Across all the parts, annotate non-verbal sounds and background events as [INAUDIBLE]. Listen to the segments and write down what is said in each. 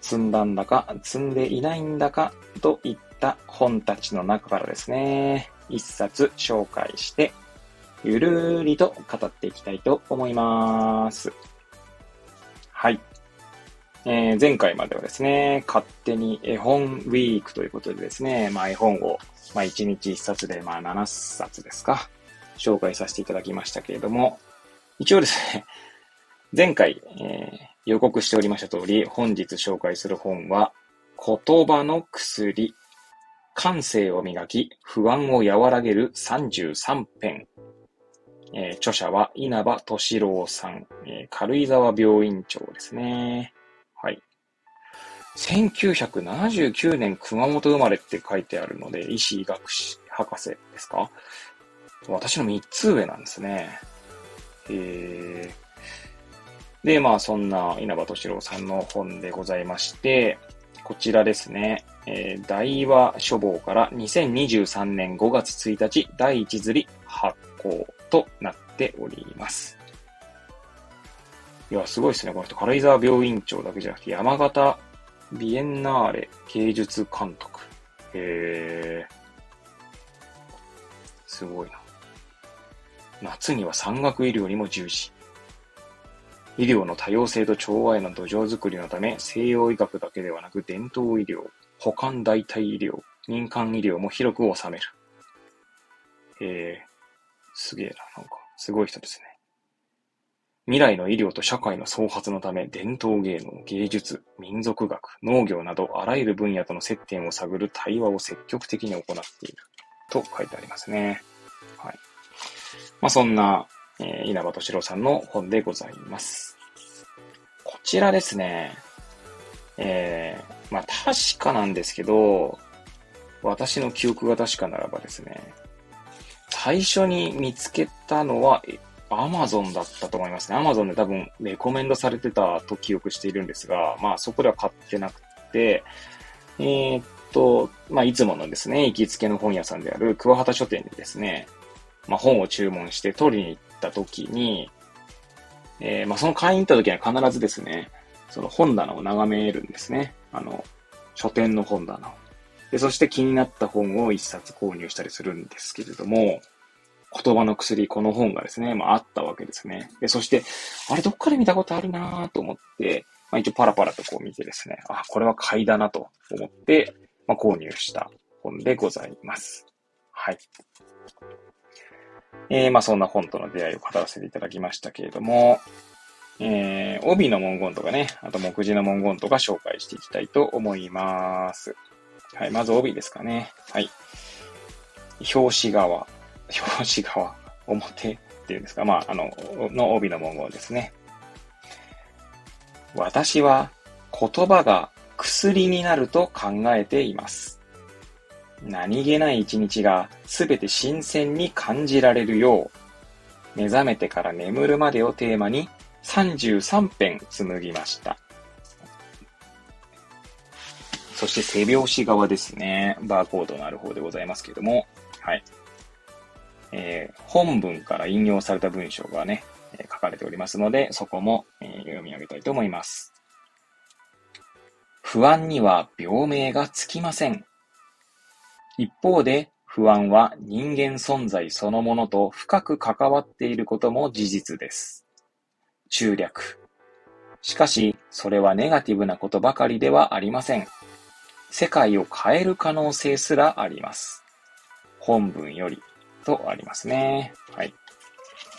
積んだんだか積んでいないんだかといった本たちの中からですね、一冊紹介して、ゆるーりと語っていきたいと思います。はい。えー、前回まではですね、勝手に絵本ウィークということでですね、まあ絵本を、まあ1日1冊で、まあ7冊ですか、紹介させていただきましたけれども、一応ですね、前回、えー、予告しておりました通り、本日紹介する本は、言葉の薬、感性を磨き、不安を和らげる33編。えー、著者は稲葉敏郎さん、えー、軽井沢病院長ですね。はい。1979年熊本生まれって書いてあるので、医師医学士博士ですか？私の3つ上なんですね。えー、で、まあそんな稲葉敏郎さんの本でございまして、こちらですね、えー、大和書房から2023年5月1日第1釣り発行となっております。いや、すごいですね。この人、軽井沢病院長だけじゃなくて、山形ビエンナーレ芸術監督。へー。すごいな。夏には山岳医療にも従事。医療の多様性と調和への土壌づくりのため、西洋医学だけではなく伝統医療、保管代替医療、民間医療も広く収める。えー、すげえな、なんか、すごい人ですね。未来の医療と社会の創発のため、伝統芸能、芸術、民族学、農業など、あらゆる分野との接点を探る対話を積極的に行っている。と書いてありますね。はい。まあ、そんな、えー、稲葉敏郎さんの本でございます。こちらですね。えー、まあ、確かなんですけど、私の記憶が確かならばですね、最初に見つけたのは、アマゾンだったと思いますね。アマゾンで多分レコメンドされてたと記憶しているんですが、まあそこでは買ってなくて、えー、っと、まあいつものですね、行きつけの本屋さんである桑畑書店でですね、まあ本を注文して取りに行った時に、えー、まあその買いに行った時には必ずですね、その本棚を眺めるんですね。あの、書店の本棚を。で、そして気になった本を一冊購入したりするんですけれども、言葉の薬、この本がですね、まああったわけですね。で、そして、あれどっかで見たことあるなと思って、まあ一応パラパラとこう見てですね、あ、これは買いだなと思って、まあ購入した本でございます。はい。えー、まあそんな本との出会いを語らせていただきましたけれども、えー、帯の文言とかね、あと目次の文言とか紹介していきたいと思います。はい、まず帯ですかね。はい。表紙側。表紙側、表っていうんですか、まあ、あの、の帯の文言ですね。私は言葉が薬になると考えています。何気ない一日がすべて新鮮に感じられるよう、目覚めてから眠るまでをテーマに33編紡ぎました。そして背拍子側ですね。バーコードのある方でございますけれども、はい。えー、本文から引用された文章がね、え書かれておりますので、そこも、えー、読み上げたいと思います。不安には病名がつきません。一方で、不安は人間存在そのものと深く関わっていることも事実です。中略。しかし、それはネガティブなことばかりではありません。世界を変える可能性すらあります。本文よりとありますね。はい。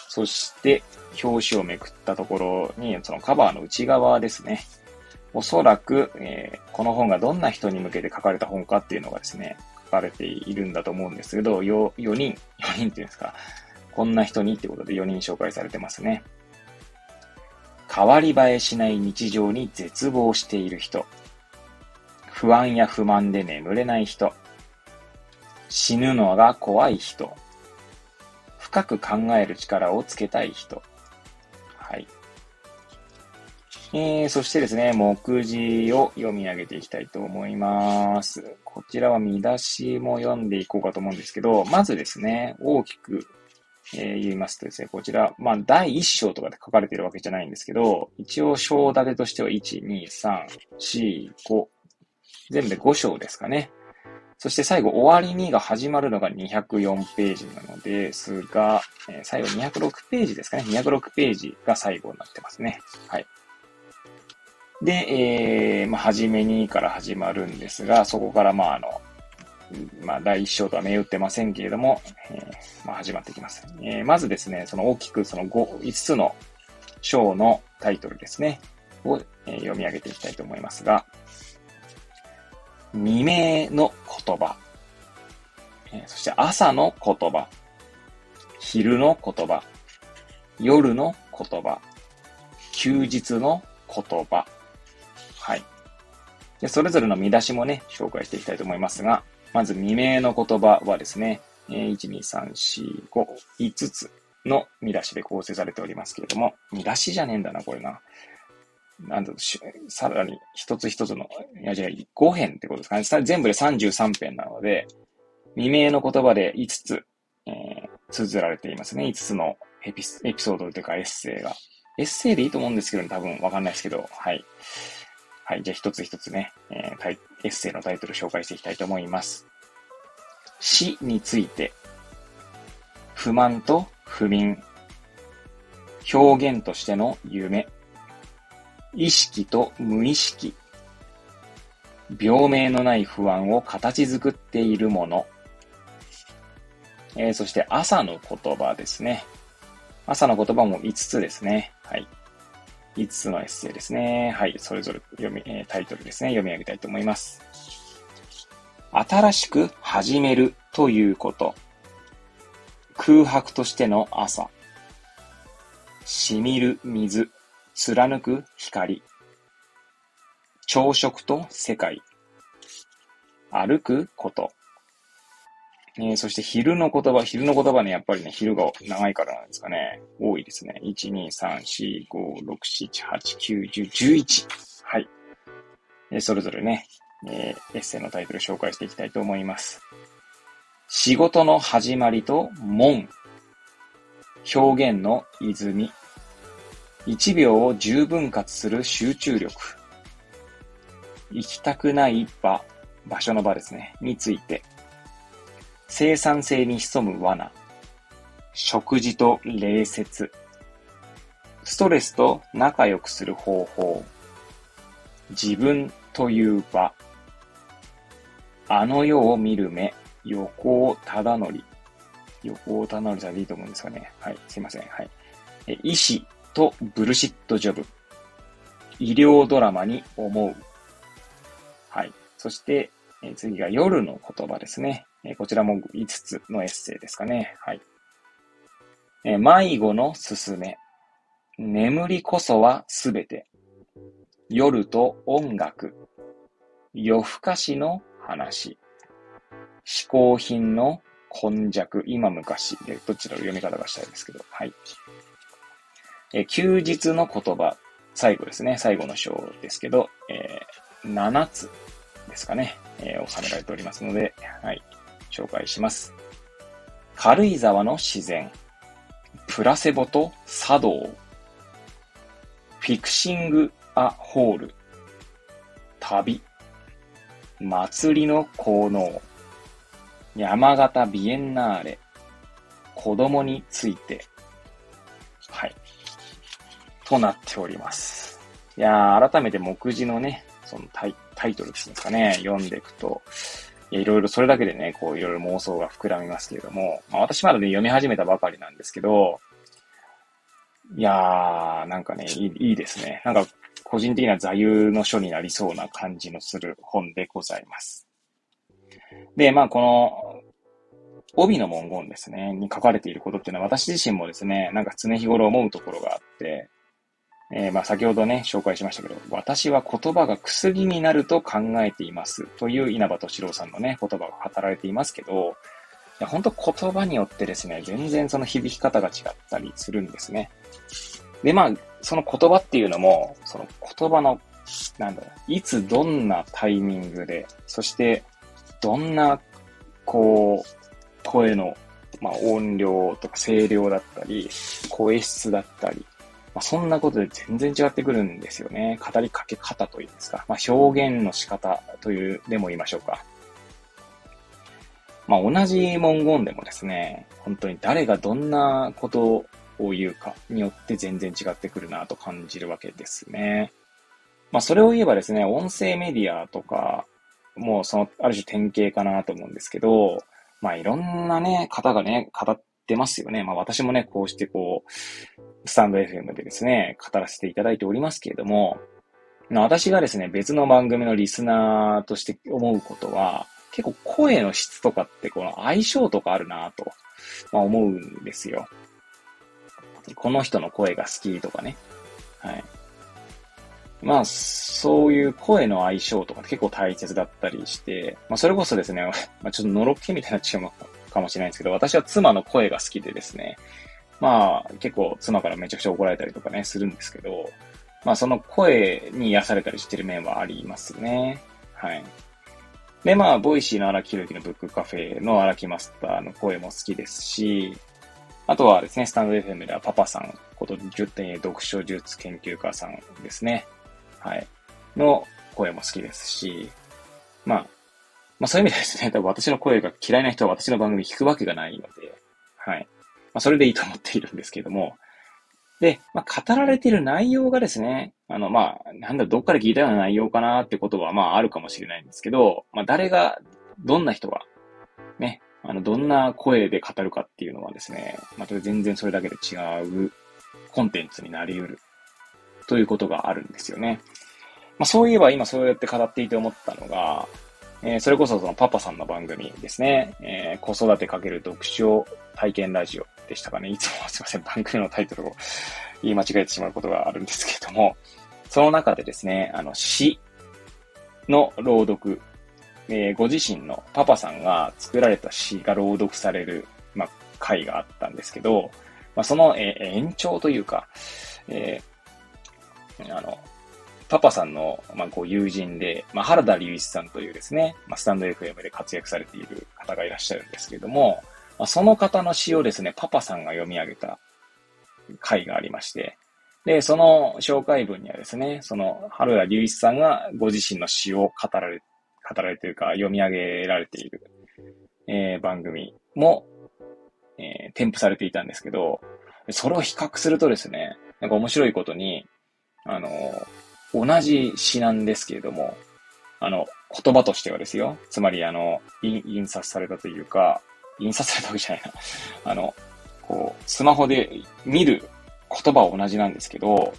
そして、表紙をめくったところに、そのカバーの内側ですね。おそらく、えー、この本がどんな人に向けて書かれた本かっていうのがですね、かれているんだと思うんですけど、4, 4人、4人っていうんですか、こんな人にってことで4人紹介されてますね。変わり映えしない日常に絶望している人。不安や不満で眠れない人。死ぬのが怖い人。深く考える力をつけたい人。えー、そしてですね、目次を読み上げていきたいと思います。こちらは見出しも読んでいこうかと思うんですけど、まずですね、大きく、えー、言いますとですね、こちら、まあ、第1章とかで書かれているわけじゃないんですけど、一応章立てとしては1、2、3、4、5、全部で5章ですかね。そして最後、終わりにが始まるのが204ページなのですが、えー、最後206ページですかね。206ページが最後になってますね。はい。で、えー、まあ、初めにから始まるんですが、そこから、まあ、あの、まあ、第一章とは銘打ってませんけれども、えー、まあ、始まってきます。えー、まずですね、その大きくその 5, 5つの章のタイトルですね、を、え、読み上げていきたいと思いますが、未明の言葉、え、そして朝の言葉、昼の言葉、夜の言葉、休日の言葉、で、それぞれの見出しもね、紹介していきたいと思いますが、まず未明の言葉はですね、1、2、3、4、5、5つの見出しで構成されておりますけれども、見出しじゃねえんだな、これな。なんださらに一つ一つの、いや、じゃあ5編ってことですかね。全部で33編なので、未明の言葉で5つ、えー、綴られていますね。5つのエピエピソードというかエッセイが。エッセイでいいと思うんですけど、多分わかんないですけど、はい。はい。じゃあ一つ一つね、えー、エッセイのタイトル紹介していきたいと思います。死について、不満と不眠、表現としての夢、意識と無意識、病名のない不安を形作っているもの、えー、そして朝の言葉ですね。朝の言葉も5つですね。はい。5つのエッセイですね。はい。それぞれ読み、タイトルですね。読み上げたいと思います。新しく始めるということ。空白としての朝。染みる水。貫く光。朝食と世界。歩くこと。えー、そして昼の言葉、昼の言葉ね、やっぱりね、昼が長いからなんですかね。多いですね。1、2、3、4、5、6、7、8、9、10、11。はい。えー、それぞれね、えー、エッセイのタイトル紹介していきたいと思います。仕事の始まりと門。表現の泉。1秒を十分割する集中力。行きたくない場、場所の場ですね、について。生産性に潜む罠。食事と礼節。ストレスと仲良くする方法。自分という場。あの世を見る目。横尾忠則。横尾忠則さんでいいと思うんですかね。はい。すいません。はい。え医師とブルシットジョブ。医療ドラマに思う。はい。そして、え次が夜の言葉ですね。えこちらも5つのエッセイですかね。はい。え迷子のすすめ。眠りこそはすべて。夜と音楽。夜更かしの話。嗜好品の根弱。今昔。どっちらの読み方がしたいですけど。はい。え休日の言葉。最後ですね。最後の章ですけど、えー、7つですかね。えー、収められておりますので、はい。紹介します。軽井沢の自然、プラセボと茶道、フィクシング・ア・ホール、旅、祭りの効能、山形ビエンナーレ、子供について、はい。となっております。いや、改めて目次のね、そのタイタイトルですかね、読んでいくと、いろいろそれだけでね、こういろいろ妄想が膨らみますけれども、まあ私まだね、読み始めたばかりなんですけど、いやー、なんかね、いいいいですね。なんか、個人的な座右の書になりそうな感じのする本でございます。で、まあこの、帯の文言ですね、に書かれていることっていうのは私自身もですね、なんか常日頃思うところがあって、えー、まあ先ほどね、紹介しましたけど、私は言葉が薬になると考えていますという稲葉敏郎さんのね、言葉が語られていますけど、いや本当言葉によってですね、全然その響き方が違ったりするんですね。で、まあ、その言葉っていうのも、その言葉の、なんだろう、いつどんなタイミングで、そしてどんな、こう、声の、まあ、音量とか声量だったり、声質だったり、まあ、そんなことで全然違ってくるんですよね。語りかけ方というんですか。まあ、表現の仕方というでも言いましょうか。まあ、同じ文言でもですね、本当に誰がどんなことを言うかによって全然違ってくるなと感じるわけですね。まあ、それを言えばですね、音声メディアとか、もうその、ある種典型かなと思うんですけど、まあ、いろんなね、方がね、語ってますよね。まあ、私もね、こうしてこう、スタンド FM でですね、語らせていただいておりますけれども、私がですね、別の番組のリスナーとして思うことは、結構声の質とかってこの相性とかあるなと、まあ、思うんですよ。この人の声が好きとかね。はい。まあ、そういう声の相性とか結構大切だったりして、まあ、それこそですね、[LAUGHS] まあ、ちょっとのろけみたいなっちゃうかもしれないんですけど、私は妻の声が好きでですね、まあ、結構妻からめちゃくちゃ怒られたりとかね、するんですけど、まあ、その声に癒されたりしてる面はありますね。はい。で、まあ、 Voicy の荒木宏之のブックカフェの荒木マスターの声も好きですし、あとはですね、スタンド FM ではパパさんこと10点読書術研究家さんですね。はい。の声も好きですし、まあ、まあそういう意味でですね、多分私の声が嫌いな人は私の番組聞くわけがないので、はい。まあそれでいいと思っているんですけども、で、まあ語られている内容がですね、あの、まあ、なんだ、どっかで聞いたような内容かなってことは、まああるかもしれないんですけど、まあ誰が、どんな人が、ね、あの、どんな声で語るかっていうのはですね、また全然それだけで違うコンテンツになり得るということがあるんですよね。まあ、そういえば今そうやって語っていて思ったのが、えー、それこそそのパパさんの番組ですね、えー、子育てかける読書体験ラジオでしたかね。いつも [LAUGHS] すいません、番組のタイトルを言い間違えてしまうことがあるんですけれども、その中でですね、あの、詩の朗読、えー、ご自身のパパさんが作られた詩が朗読される、まあ、回があったんですけど、まあ、その、えー、延長というか、えー、あの、パパさんの、まあ、こう友人で、まあ、原田隆一さんというですね、まあ、スタンド FM で活躍されている方がいらっしゃるんですけれども、その方の詩をですね、パパさんが読み上げた回がありまして、で、その紹介文にはですね、その原田隆一さんがご自身の詩を語られ、語られているか読み上げられている、えー、番組も、えー、添付されていたんですけど、それを比較するとですね、なんか面白いことに、あの同じ詩なんですけれども、あの、言葉としてはですよ。つまり、あの、印刷されたというか、印刷されたわけじゃないな。あの、こう、スマホで見る言葉は同じなんですけど、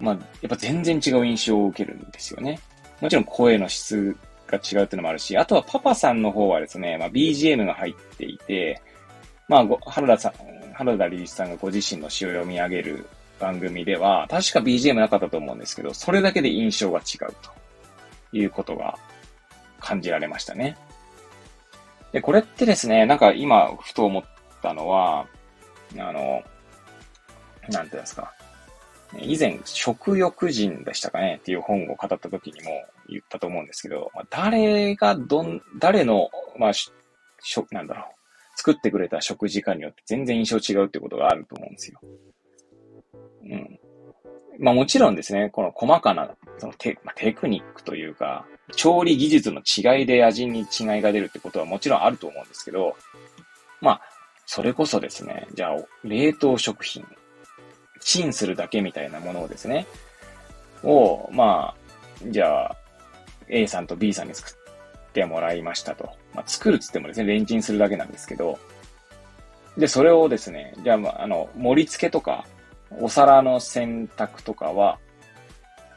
まあ、やっぱ全然違う印象を受けるんですよね。もちろん声の質が違うっていうのもあるし、あとはパパさんの方はですね、まあ、BGM が入っていて、まあ、原田さん、原田隆一さんがご自身の詩を読み上げる番組では、確か BGM なかったと思うんですけど、それだけで印象が違うということが感じられましたね。で、これってですね、なんか今、ふと思ったのは、あの、なんていうんですか。以前、食欲人でしたかねっていう本を語った時にも言ったと思うんですけど、まあ、誰がどん、誰の、まあ、しょ、なんだろう、作ってくれた食事かによって全然印象違うってことがあると思うんですよ。うん。まあもちろんですね、この細かなそのテ,、まあ、テクニックというか、調理技術の違いで味に違いが出るってことはもちろんあると思うんですけど、まあ、それこそですね、じゃあ、冷凍食品、チンするだけみたいなものをですね、を、まあ、じゃあ、A さんと B さんに作ってもらいましたと。まあ、作るっつってもですね、レンチンするだけなんですけど、で、それをですね、じゃあ、まあ、あの、盛り付けとか、お皿の選択とかは、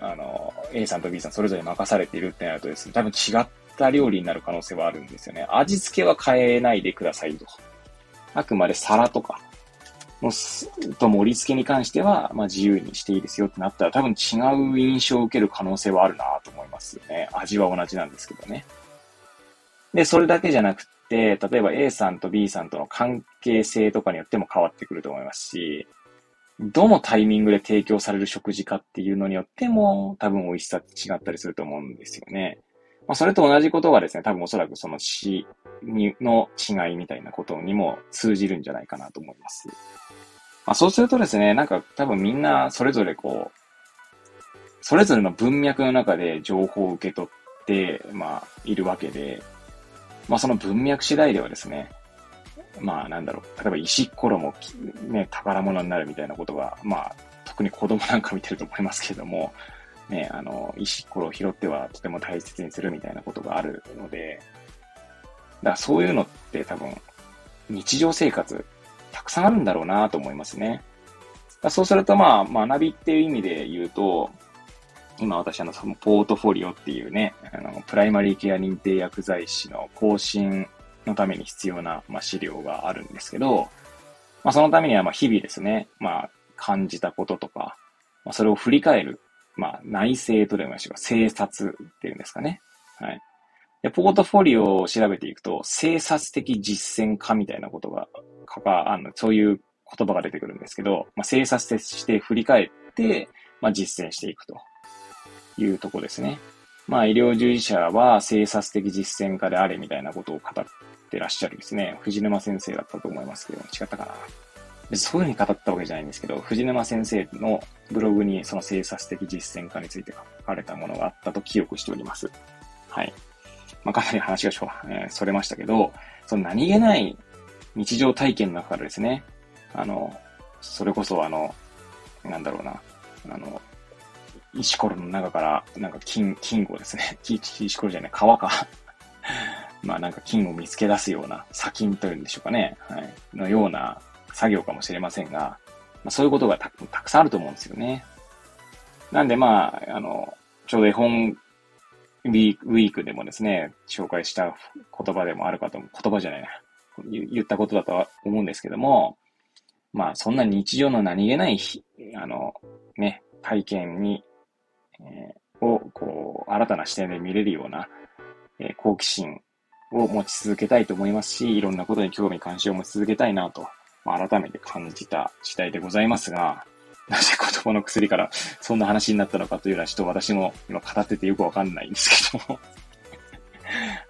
あの、A さんと B さんそれぞれ任されているってなるとですね、多分違った料理になる可能性はあるんですよね。味付けは変えないでくださいと。あくまで皿とか、のと盛り付けに関しては、まあ自由にしていいですよってなったら多分違う印象を受ける可能性はあるなと思いますよね。味は同じなんですけどね。で、それだけじゃなくて、例えば A さんと B さんとの関係性とかによっても変わってくると思いますし、どのタイミングで提供される食事かっていうのによっても多分美味しさって違ったりすると思うんですよね。まあ、それと同じことがですね、多分おそらくその死の違いみたいなことにも通じるんじゃないかなと思います。まあ、そうするとですね、なんか多分みんなそれぞれこう、それぞれの文脈の中で情報を受け取って、まあ、いるわけで、まあ、その文脈次第ではですね、まあ、なんだろう、例えば石ころも、ね、宝物になるみたいなことが、まあ、特に子供なんか見てると思いますけれども、ね、あの、石ころを拾ってはとても大切にするみたいなことがあるので、だからそういうのって多分、日常生活、たくさんあるんだろうなと思いますね。そうするとまあ、学びっていう意味で言うと、今私あの、そのポートフォリオっていうね、あの、プライマリーケア認定薬剤師の更新のために必要な、まあ、資料があるんですけど、まあ、そのためにはまあ日々ですね、まあ、感じたこととか、まあ、それを振り返る、まあ、内政とでもいいましょうか、生察っていうんですかね。はい。で、ポートフォリオを調べていくと、生殺的実践家みたいなことが、かか、あの、そういう言葉が出てくるんですけど、まあ、生殺して振り返って、まあ、実践していくというとこですね。まあ、医療従事者は生殺的実践家であれみたいなことを語ってらっしゃるですね。藤沼先生だったと思いますけど、違ったかな。そういうふうに語ったわけじゃないんですけど、藤沼先生のブログにその生殺的実践家について書かれたものがあったと記憶しております。はい。まあ、かなり話がしょ、えー、それましたけど、その何気ない日常体験の中からですね、あの、それこそあの、なんだろうな、あの、石ころの中から、なんか金、金をですね、[LAUGHS] 石ころじゃない、川か [LAUGHS] まあなんか金を見つけ出すような砂金というんでしょうかね、はい、のような作業かもしれませんが、まあ、そういうことがたたくさんあると思うんですよね。なんでまあ、あの、ちょうど絵本ウィーク、ウィークでもですね、紹介した言葉でもあるかと。言葉じゃないな。言ったことだとは思うんですけども、まあ、そんな日常の何気ない、あの、ね、体験に、え、を、こう、新たな視点で見れるような、え、好奇心を持ち続けたいと思いますし、いろんなことに興味関心を持ち続けたいなと、まあ、改めて感じた次第でございますが、なぜ子供の薬からそんな話になったのかというのはちょっと私も今語っててよくわかんないんですけども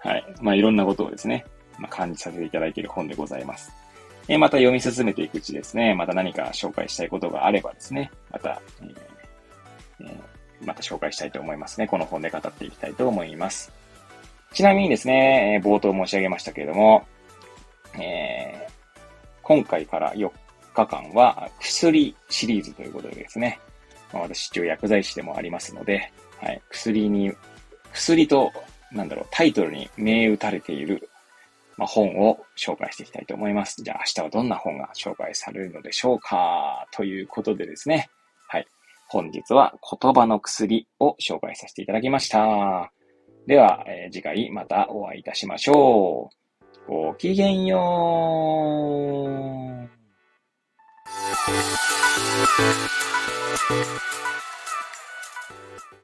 [LAUGHS] はい。まあいろんなことをですね、まあ、感じさせていただいている本でございます。え、また読み進めていくうちですね、また何か紹介したいことがあればですね、また、えーえー、また紹介したいと思いますね。この本で語っていきたいと思います。ちなみにですね、え冒頭申し上げましたけれども、えー、今回から4日間は薬シリーズということでですね、まあ、私一応薬剤師でもありますので、はい、薬に、薬と、なんだろう、タイトルに銘打たれている、まあ、本を紹介していきたいと思います。じゃあ明日はどんな本が紹介されるのでしょうかということでですね、本日は言葉の薬を紹介させていただきました。では、えー、次回またお会いいたしましょう。ごきげんよう。